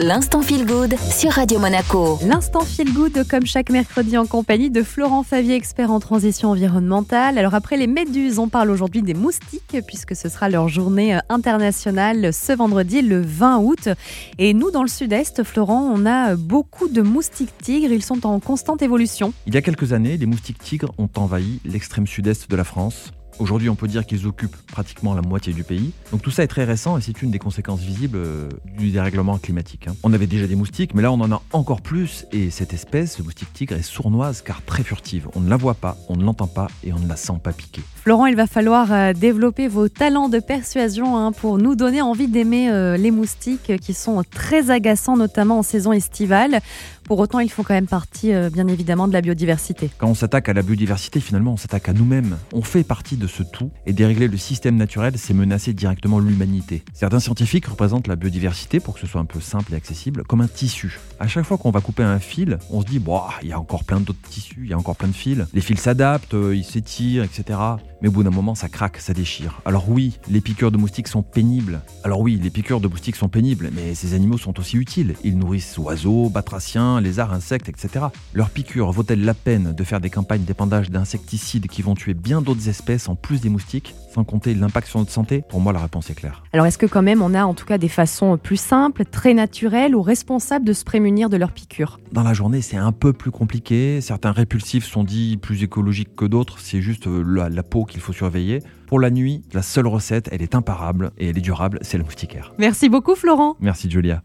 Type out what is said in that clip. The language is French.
L'instant feel good sur Radio Monaco. L'instant feel good comme chaque mercredi en compagnie de Florent Favier, expert en transition environnementale. Alors après les méduses, on parle aujourd'hui des moustiques puisque ce sera leur journée euh, internationale ce vendredi le 20 août. Et nous dans le sud-est, Florent, on a beaucoup de moustiques tigres, ils sont en constante évolution. Il y a quelques années, les moustiques tigres ont envahi l'extrême sud-est de la France. Aujourd'hui, on peut dire qu'ils occupent pratiquement la moitié du pays. Donc tout ça est très récent et c'est une des conséquences visibles euh, du dérèglement climatique. hein. On avait déjà des moustiques, mais là on en a encore plus. Et cette espèce, le moustique tigre, est sournoise car très furtive. On ne la voit pas, on ne l'entend pas et on ne la sent pas piquer. Florent, il va falloir euh, développer vos talents de persuasion hein, pour nous donner envie d'aimer euh, les moustiques qui sont très agaçants, notamment en saison estivale. Pour autant, ils font quand même partie, bien évidemment, de la biodiversité. Quand on s'attaque à la biodiversité, finalement, on s'attaque à nous-mêmes. On fait partie de ce tout et dérégler le système naturel, c'est menacer directement l'humanité. Certains scientifiques représentent la biodiversité, pour que ce soit un peu simple et accessible, comme un tissu. À chaque fois qu'on va couper un fil, on se dit, il y a encore plein d'autres tissus, il y a encore plein de fils. Les fils s'adaptent, euh, ils s'étirent, etc. Mais au bout d'un moment, ça craque, ça déchire. Alors oui, les piqûres de moustiques sont pénibles. Alors oui, les piqûres de moustiques sont pénibles, mais ces animaux sont aussi utiles. Ils nourrissent oiseaux, batraciens, lézards, insectes, etc. Leurs piqûres vaut-elles la peine de faire des campagnes d'épandage d'insecticides qui vont tuer bien d'autres espèces en plus des moustiques, sans compter l'impact sur notre santé Pour moi, la réponse est claire. Alors, est-ce que quand même on a en tout cas des façons plus simples, très naturelles ou responsables de se prémunir de leurs piqûres? Dans la journée, c'est un peu plus compliqué. Certains répulsifs sont dits plus écologiques que d'autres. C'est juste euh, la, la peau qu'il faut surveiller. Pour la nuit, la seule recette, elle est imparable et elle est durable, c'est le moustiquaire. Merci beaucoup, Florent. Merci Julia.